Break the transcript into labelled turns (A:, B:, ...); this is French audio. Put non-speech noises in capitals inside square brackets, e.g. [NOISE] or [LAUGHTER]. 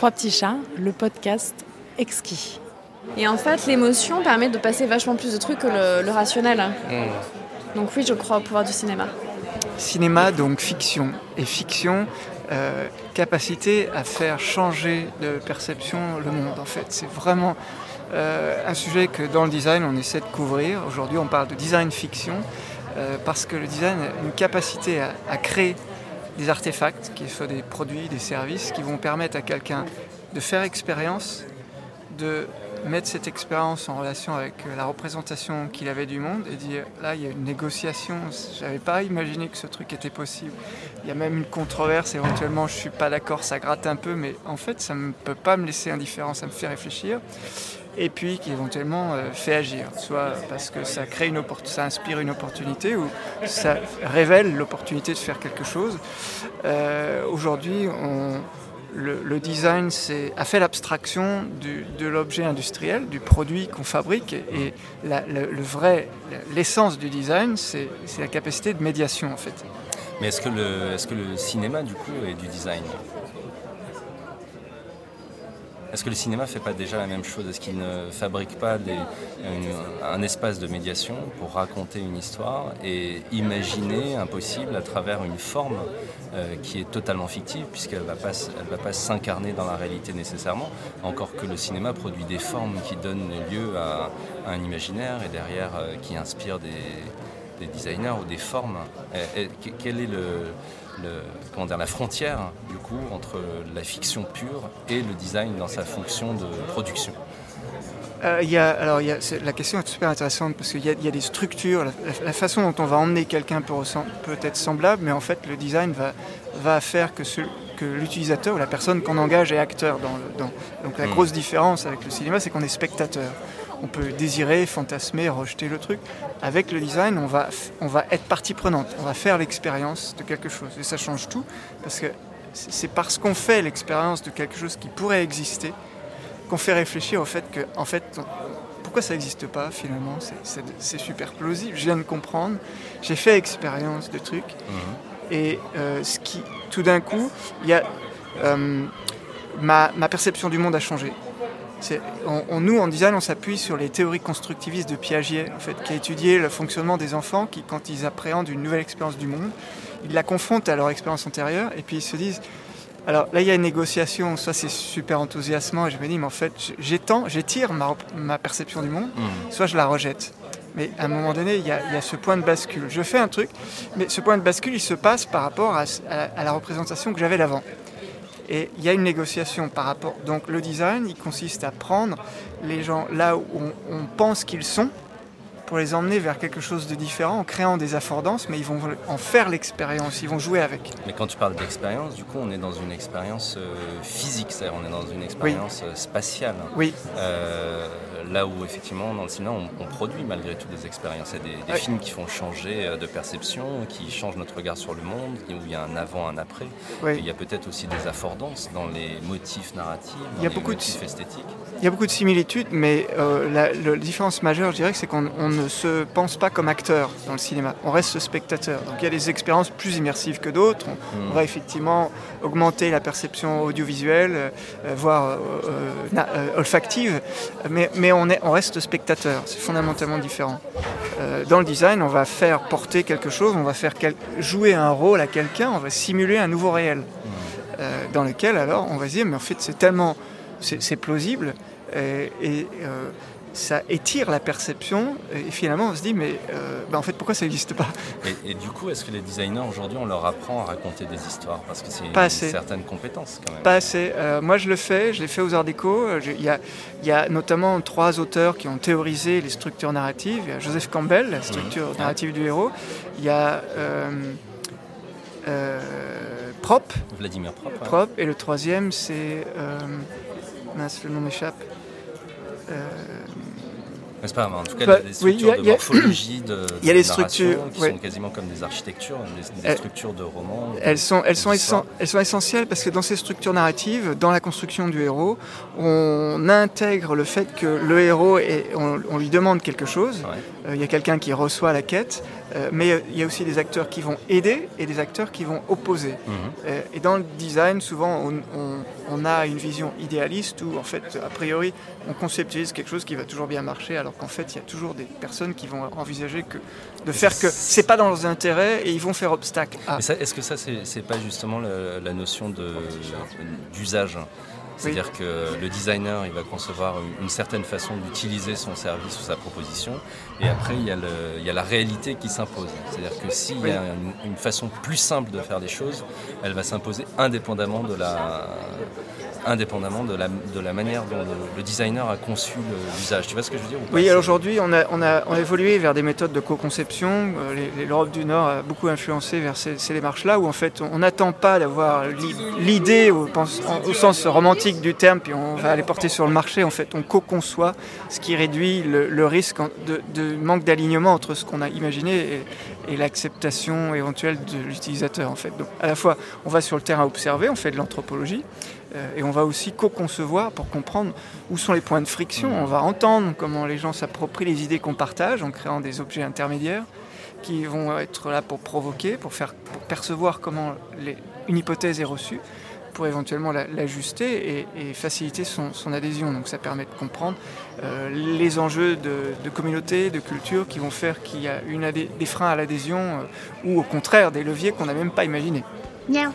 A: Trois petits chats, le podcast exquis.
B: Et en fait, l'émotion permet de passer vachement plus de trucs que le, rationnel. Mm. Donc oui, je crois au pouvoir du cinéma.
C: Cinéma, donc fiction. Et fiction, euh, capacité à faire changer de perception le monde, en fait. C'est vraiment euh, un sujet que dans le design, on essaie de couvrir. Aujourd'hui, on parle de design fiction, euh, parce que le design a une capacité à, créer des artefacts, qui soient des produits, des services, qui vont permettre à quelqu'un de faire expérience, de mettre cette expérience en relation avec euh, la représentation qu'il avait du monde et dire là il y a une négociation, j'avais pas imaginé que ce truc était possible. Il y a même une controverse, éventuellement je suis pas d'accord, ça gratte un peu, mais en fait ça ne peut pas me laisser indifférent, ça me fait réfléchir. Et puis qui éventuellement euh, fait agir, soit parce que ça crée une ça inspire une opportunité ou ça révèle l'opportunité de faire quelque chose. Euh, aujourd'hui, le, design a fait l'abstraction de l'objet industriel, du produit qu'on fabrique, et, le, vrai, l'essence du design, c'est la capacité de médiation en fait.
D: Mais le, est-ce que le cinéma du coup est du design? Est-ce que le cinéma ne fait pas déjà la même chose? Est-ce qu'il ne fabrique pas un espace de médiation pour raconter une histoire et imaginer un possible à travers une forme euh, qui est totalement fictive puisqu'elle ne va pas, s'incarner dans la réalité nécessairement, encore que le cinéma produit des formes qui donnent lieu à, un imaginaire et derrière euh, qui inspire des, designers ou des formes. quel est le, comment dire, la frontière du coup entre la fiction pure et le design dans sa fonction de production?
C: Euh, y a, alors, y a, la question est super intéressante parce qu'il y, y, a des structures, la, façon dont on va emmener quelqu'un peut, peut, être semblable, mais en fait le design va, va faire que, que l'utilisateur ou la personne qu'on engage est acteur. Dans, le, dans donc la hmm. grosse différence avec le cinéma, c'est qu'on est spectateur on peut désirer, fantasmer, rejeter le truc. Avec le design, on va, on va être partie prenante, on va faire l'expérience de quelque chose. Et ça change tout, parce que c'est parce qu'on fait l'expérience de quelque chose qui pourrait exister qu'on fait réfléchir au fait que, en fait, pourquoi ça n'existe pas finalement? C'est super plausible, je viens de comprendre, j'ai fait expérience de trucs, mhm. et euh, ce qui, tout d'un coup, il y a, euh, ma, ma perception du monde a changé nous, en design, on s'appuie sur les théories constructivistes de Piaget, en fait, qui a étudié le fonctionnement des enfants qui, quand ils appréhendent une nouvelle expérience du monde, ils la confrontent à leur expérience antérieure et puis ils se disent alors là, il y a une négociation, soit c'est super enthousiasmant et je me dis, mais en fait, j'étire ma, ma, perception du monde, mmh. soit je la rejette. Mais à un moment donné, il y, a, ce point de bascule. Je fais un truc, mais ce point de bascule, il se passe par rapport à, à la représentation que j'avais d'avant. Et il y a une négociation par rapport. Donc le design, il consiste à prendre les gens là où on, pense qu'ils sont pour les emmener vers quelque chose de différent en créant des affordances, mais ils vont en faire l'expérience, ils vont jouer avec.
D: Mais quand tu parles d'expérience, du coup, on est dans une expérience euh, physique, c'est-à-dire on est dans une expérience euh, spatiale.
C: Oui.
D: Euh, là où effectivement dans le cinéma on, produit malgré tout des expériences. Il y a des, films qui font changer de perception, qui changent notre regard sur le monde, où il y a un avant, un après. il y a peut-être aussi des affordances dans les motifs narratifs, dans il y a les beaucoup motifs de, esthétiques.
C: Il y a beaucoup de similitudes, mais euh, la, différence majeure, je dirais, c'est qu'on ne se pense pas comme acteur dans le cinéma. On reste spectateur. Donc il y a des expériences plus immersives que d'autres. On, hmm. va effectivement augmenter la perception audiovisuelle, euh, voire olfactive, mais, mais on, est, on reste spectateur, c'est fondamentalement différent. Euh, dans le design, on va faire porter quelque chose, on va faire jouer un rôle à quelqu'un, on va simuler un nouveau réel, euh, dans lequel alors on va se dire, mais en fait c'est tellement, c'est plausible, et, et euh, ça étire la perception et finalement on se dit mais euh, bah, en fait pourquoi ça n'existe pas?
D: Et, du coup est-ce que les designers aujourd'hui on leur apprend à raconter des histoires? Parce que c'est une certaine compétence quand même
C: Pas assez. Euh, moi je le fais, je l'ai fait aux Arts Déco. Euh, il y a, y a, notamment trois auteurs qui ont théorisé les structures narratives. Il y a Joseph Campbell, la structure mmh. narrative du héros. Il y a Prop.
D: Vladimir Prop.
C: Prop. Et le troisième c'est mince le nom m'échappe.
D: Pas, en tout cas, il y a des structures de morphologie, de,
C: il y a [CLEARS THROAT] des structures
D: qui sont quasiment comme des architectures, des, structures de romans.
C: Elles sont, elles, sont elles sont essentielles parce que dans ces structures narratives, dans la construction du héros, on intègre le fait que le héros, est, on, lui demande quelque chose, il y a quelqu'un qui reçoit la quête, Euh, mais il y a aussi des acteurs qui vont aider et des acteurs qui vont opposer.
D: Mhm.
C: Euh, et dans le design, souvent, on, on- on a une vision idéaliste où, en fait, a priori, on conceptualise quelque chose qui va toujours bien marcher, alors qu'en fait, il y a toujours des personnes qui vont envisager que, de faire que c'est pas dans leurs intérêts et ils vont faire obstacle à.
D: Est-ce que ça, c'est pas justement la notion d'usage C'est-à-dire que le designer, il va concevoir une, une certaine façon d'utiliser son service ou sa proposition, et après, il y a, le- il y a la réalité qui s'impose. C'est-à-dire que s'il y a une, une façon plus simple de faire des choses, elle va s'imposer indépendamment de la indépendamment de la, de la manière dont le, le designer a conçu l'usage. Tu vois ce que je veux dire ou
C: Oui, aujourd'hui, on a, on, a, on a évolué vers des méthodes de co-conception. Euh, L'Europe du Nord a beaucoup influencé vers ces, ces démarches-là, où en fait, on n'attend pas d'avoir l'i- l'idée au, sens romantique du terme, puis on va aller porter sur le marché. En fait, on co-conçoit, ce qui réduit le, le risque de manque d'alignement entre ce qu'on a imaginé et, et l'acceptation éventuelle de l'utilisateur. En fait, donc à la fois, on va sur le terrain observer, on fait de l'anthropologie. Euh, et on va aussi co-concevoir pour comprendre où sont les points de friction. On va entendre comment les gens s'approprient les idées qu'on partage en créant des objets intermédiaires qui vont être là pour provoquer, pour faire percevoir comment une hypothèse est reçue, pour éventuellement la- l'ajuster et, faciliter son, adhésion. Donc ça permet de comprendre euh, les enjeux de, communauté, de culture qui vont faire qu'il y a une des freins à l'adhésion euh, ou au contraire des leviers qu'on n'a même pas imaginés.
E: Miaou.